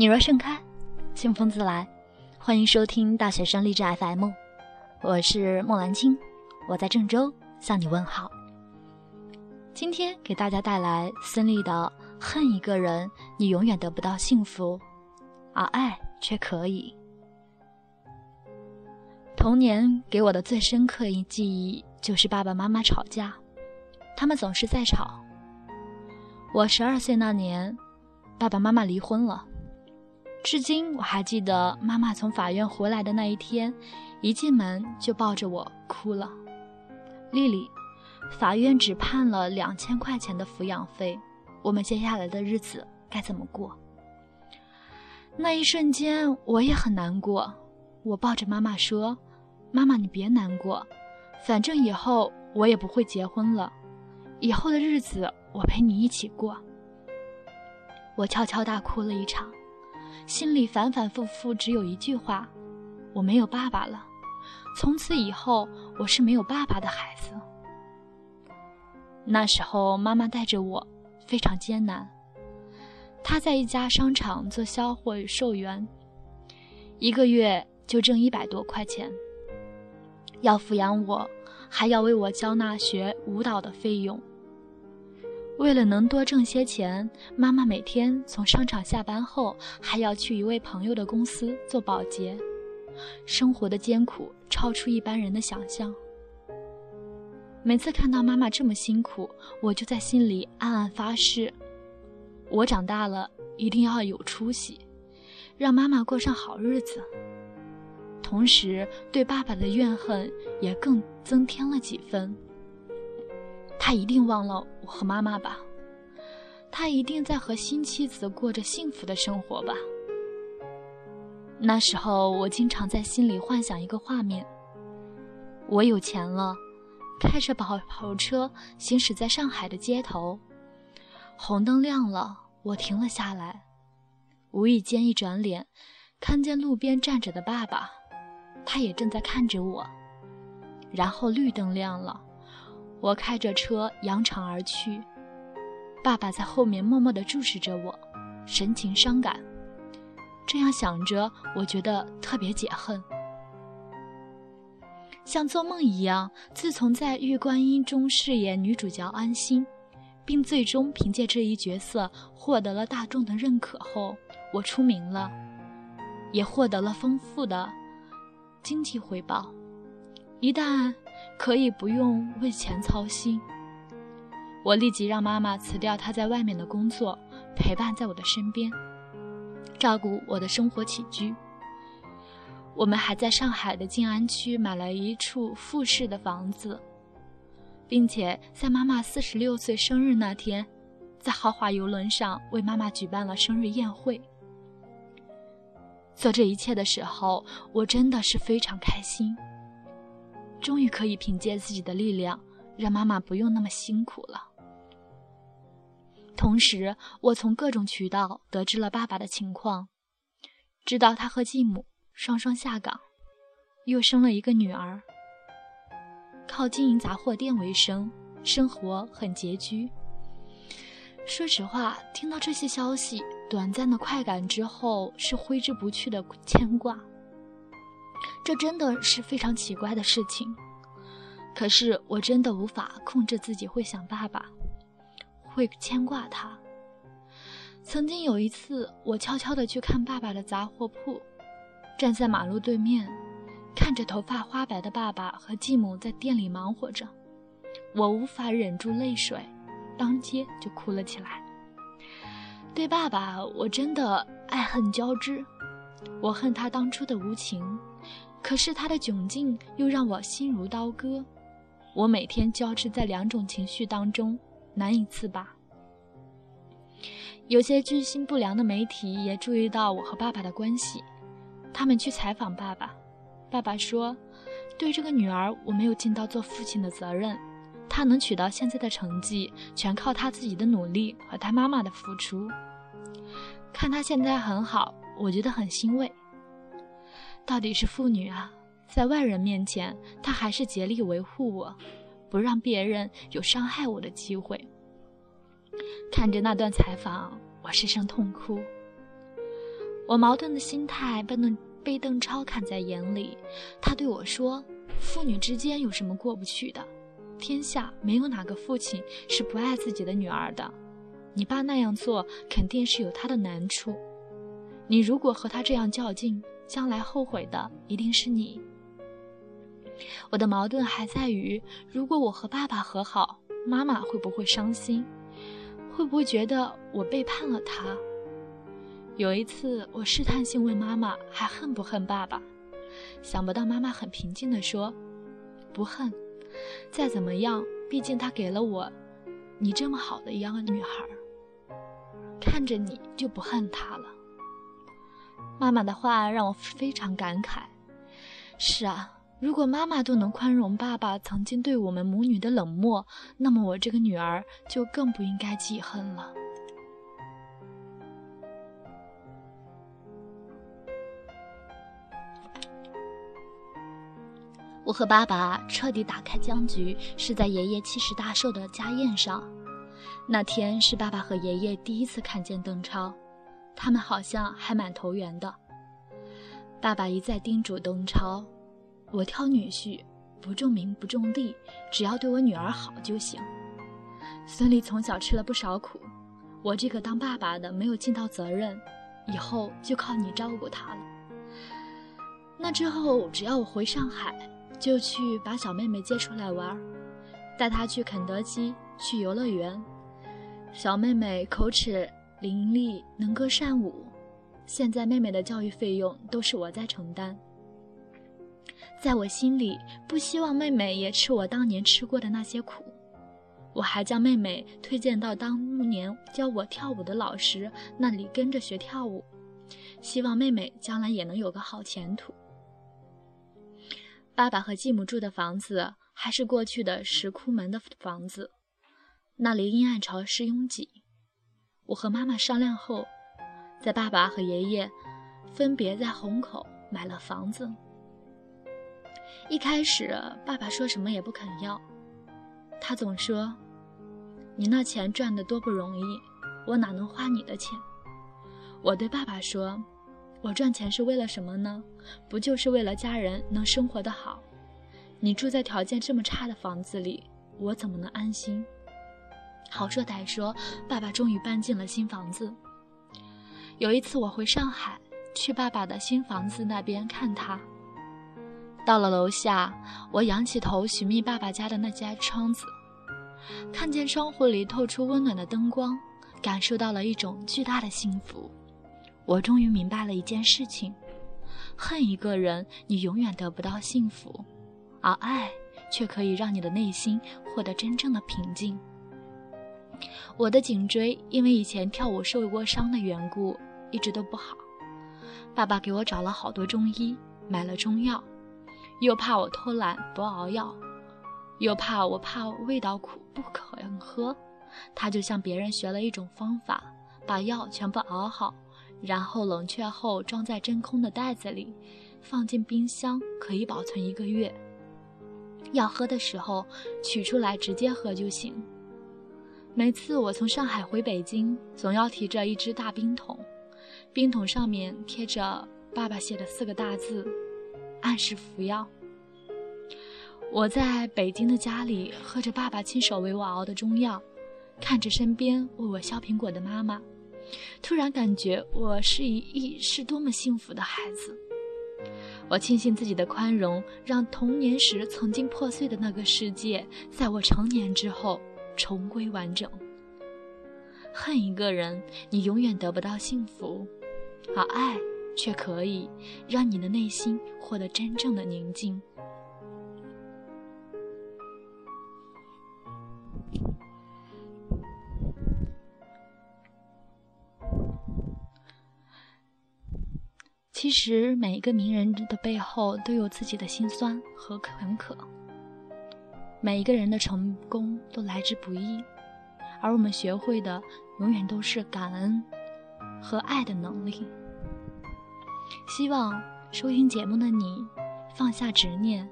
你若盛开，清风自来。欢迎收听大学生励志 FM，我是莫兰青，我在郑州向你问好。今天给大家带来孙俪的《恨一个人，你永远得不到幸福，而爱却可以》。童年给我的最深刻一记忆就是爸爸妈妈吵架，他们总是在吵。我十二岁那年，爸爸妈妈离婚了。至今我还记得妈妈从法院回来的那一天，一进门就抱着我哭了。丽丽，法院只判了两千块钱的抚养费，我们接下来的日子该怎么过？那一瞬间我也很难过，我抱着妈妈说：“妈妈，你别难过，反正以后我也不会结婚了，以后的日子我陪你一起过。”我悄悄大哭了一场。心里反反复复只有一句话：我没有爸爸了。从此以后，我是没有爸爸的孩子。那时候，妈妈带着我，非常艰难。她在一家商场做销货与售员，一个月就挣一百多块钱，要抚养我，还要为我交纳学舞蹈的费用。为了能多挣些钱，妈妈每天从商场下班后还要去一位朋友的公司做保洁，生活的艰苦超出一般人的想象。每次看到妈妈这么辛苦，我就在心里暗暗发誓：我长大了一定要有出息，让妈妈过上好日子。同时，对爸爸的怨恨也更增添了几分。他一定忘了我和妈妈吧？他一定在和新妻子过着幸福的生活吧？那时候，我经常在心里幻想一个画面：我有钱了，开着跑跑车行驶在上海的街头，红灯亮了，我停了下来，无意间一转脸，看见路边站着的爸爸，他也正在看着我。然后绿灯亮了。我开着车扬长而去，爸爸在后面默默地注视着我，神情伤感。这样想着，我觉得特别解恨，像做梦一样。自从在《玉观音》中饰演女主角安心，并最终凭借这一角色获得了大众的认可后，我出名了，也获得了丰富的经济回报。一旦可以不用为钱操心，我立即让妈妈辞掉她在外面的工作，陪伴在我的身边，照顾我的生活起居。我们还在上海的静安区买了一处复式的房子，并且在妈妈四十六岁生日那天，在豪华游轮上为妈妈举办了生日宴会。做这一切的时候，我真的是非常开心。终于可以凭借自己的力量，让妈妈不用那么辛苦了。同时，我从各种渠道得知了爸爸的情况，知道他和继母双双下岗，又生了一个女儿，靠经营杂货店为生，生活很拮据。说实话，听到这些消息，短暂的快感之后是挥之不去的牵挂。这真的是非常奇怪的事情，可是我真的无法控制自己会想爸爸，会牵挂他。曾经有一次，我悄悄地去看爸爸的杂货铺，站在马路对面，看着头发花白的爸爸和继母在店里忙活着，我无法忍住泪水，当街就哭了起来。对爸爸，我真的爱恨交织，我恨他当初的无情。可是他的窘境又让我心如刀割，我每天交织在两种情绪当中，难以自拔。有些居心不良的媒体也注意到我和爸爸的关系，他们去采访爸爸，爸爸说：“对这个女儿，我没有尽到做父亲的责任，她能取到现在的成绩，全靠她自己的努力和她妈妈的付出。看她现在很好，我觉得很欣慰。”到底是妇女啊，在外人面前，她还是竭力维护我，不让别人有伤害我的机会。看着那段采访，我失声痛哭。我矛盾的心态被邓被邓超看在眼里，他对我说：“父女之间有什么过不去的？天下没有哪个父亲是不爱自己的女儿的。你爸那样做肯定是有他的难处。你如果和他这样较劲，将来后悔的一定是你。”我的矛盾还在于，如果我和爸爸和好，妈妈会不会伤心？会不会觉得我背叛了他？有一次，我试探性问妈妈还恨不恨爸爸，想不到妈妈很平静地说：“不恨，再怎么样，毕竟他给了我你这么好的一样女孩，看着你就不恨他了。”妈妈的话让我非常感慨。是啊。如果妈妈都能宽容爸爸曾经对我们母女的冷漠，那么我这个女儿就更不应该记恨了。我和爸爸彻底打开僵局，是在爷爷七十大寿的家宴上。那天是爸爸和爷爷第一次看见邓超，他们好像还蛮投缘的。爸爸一再叮嘱邓超。我挑女婿，不重名不重利，只要对我女儿好就行。孙俪从小吃了不少苦，我这个当爸爸的没有尽到责任，以后就靠你照顾她了。那之后，只要我回上海，就去把小妹妹接出来玩，带她去肯德基，去游乐园。小妹妹口齿伶俐，能歌善舞，现在妹妹的教育费用都是我在承担。在我心里，不希望妹妹也吃我当年吃过的那些苦。我还将妹妹推荐到当年教我跳舞的老师那里跟着学跳舞，希望妹妹将来也能有个好前途。爸爸和继母住的房子还是过去的石窟门的房子，那里阴暗潮湿拥挤。我和妈妈商量后，在爸爸和爷爷分别在虹口买了房子。一开始，爸爸说什么也不肯要，他总说：“你那钱赚的多不容易，我哪能花你的钱？”我对爸爸说：“我赚钱是为了什么呢？不就是为了家人能生活的好？你住在条件这么差的房子里，我怎么能安心？”好说歹说，爸爸终于搬进了新房子。有一次我回上海，去爸爸的新房子那边看他。到了楼下，我仰起头寻觅爸爸家的那家窗子，看见窗户里透出温暖的灯光，感受到了一种巨大的幸福。我终于明白了一件事情：恨一个人，你永远得不到幸福；而爱却可以让你的内心获得真正的平静。我的颈椎因为以前跳舞受过伤的缘故，一直都不好。爸爸给我找了好多中医，买了中药。又怕我偷懒不熬药，又怕我怕味道苦不肯喝，他就向别人学了一种方法，把药全部熬好，然后冷却后装在真空的袋子里，放进冰箱可以保存一个月。要喝的时候取出来直接喝就行。每次我从上海回北京，总要提着一只大冰桶，冰桶上面贴着爸爸写的四个大字。按时服药。我在北京的家里喝着爸爸亲手为我熬的中药，看着身边为我削苹果的妈妈，突然感觉我是一一是多么幸福的孩子。我庆幸自己的宽容，让童年时曾经破碎的那个世界，在我成年之后重归完整。恨一个人，你永远得不到幸福，而爱。却可以让你的内心获得真正的宁静。其实，每一个名人的背后都有自己的辛酸和坎坷。每一个人的成功都来之不易，而我们学会的永远都是感恩和爱的能力。希望收听节目的你放下执念，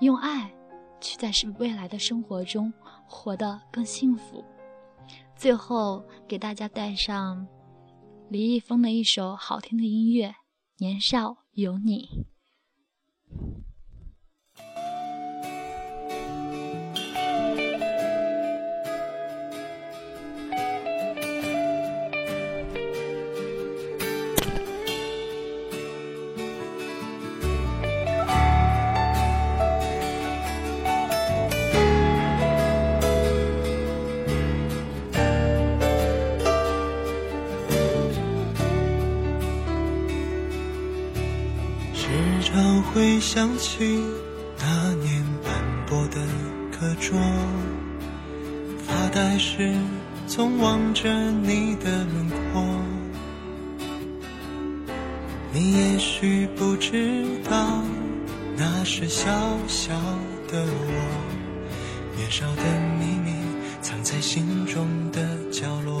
用爱去在未来的生活中活得更幸福。最后给大家带上李易峰的一首好听的音乐《年少有你》。时常会想起那年斑驳的课桌，发呆时总望着你的轮廓。你也许不知道，那是小小的我，年少的秘密藏在心中的角落。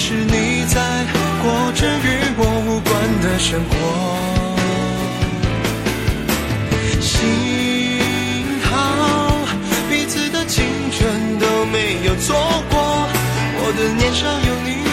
是你在过着与我无关的生活？幸好彼此的青春都没有错过，我的年少有你。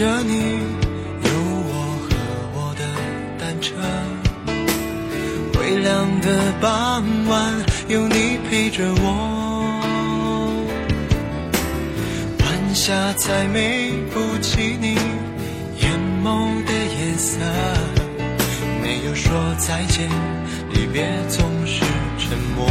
着你，有我和我的单车。微凉的傍晚，有你陪着我。晚霞再美不及你眼眸的颜色。没有说再见，离别总是沉默。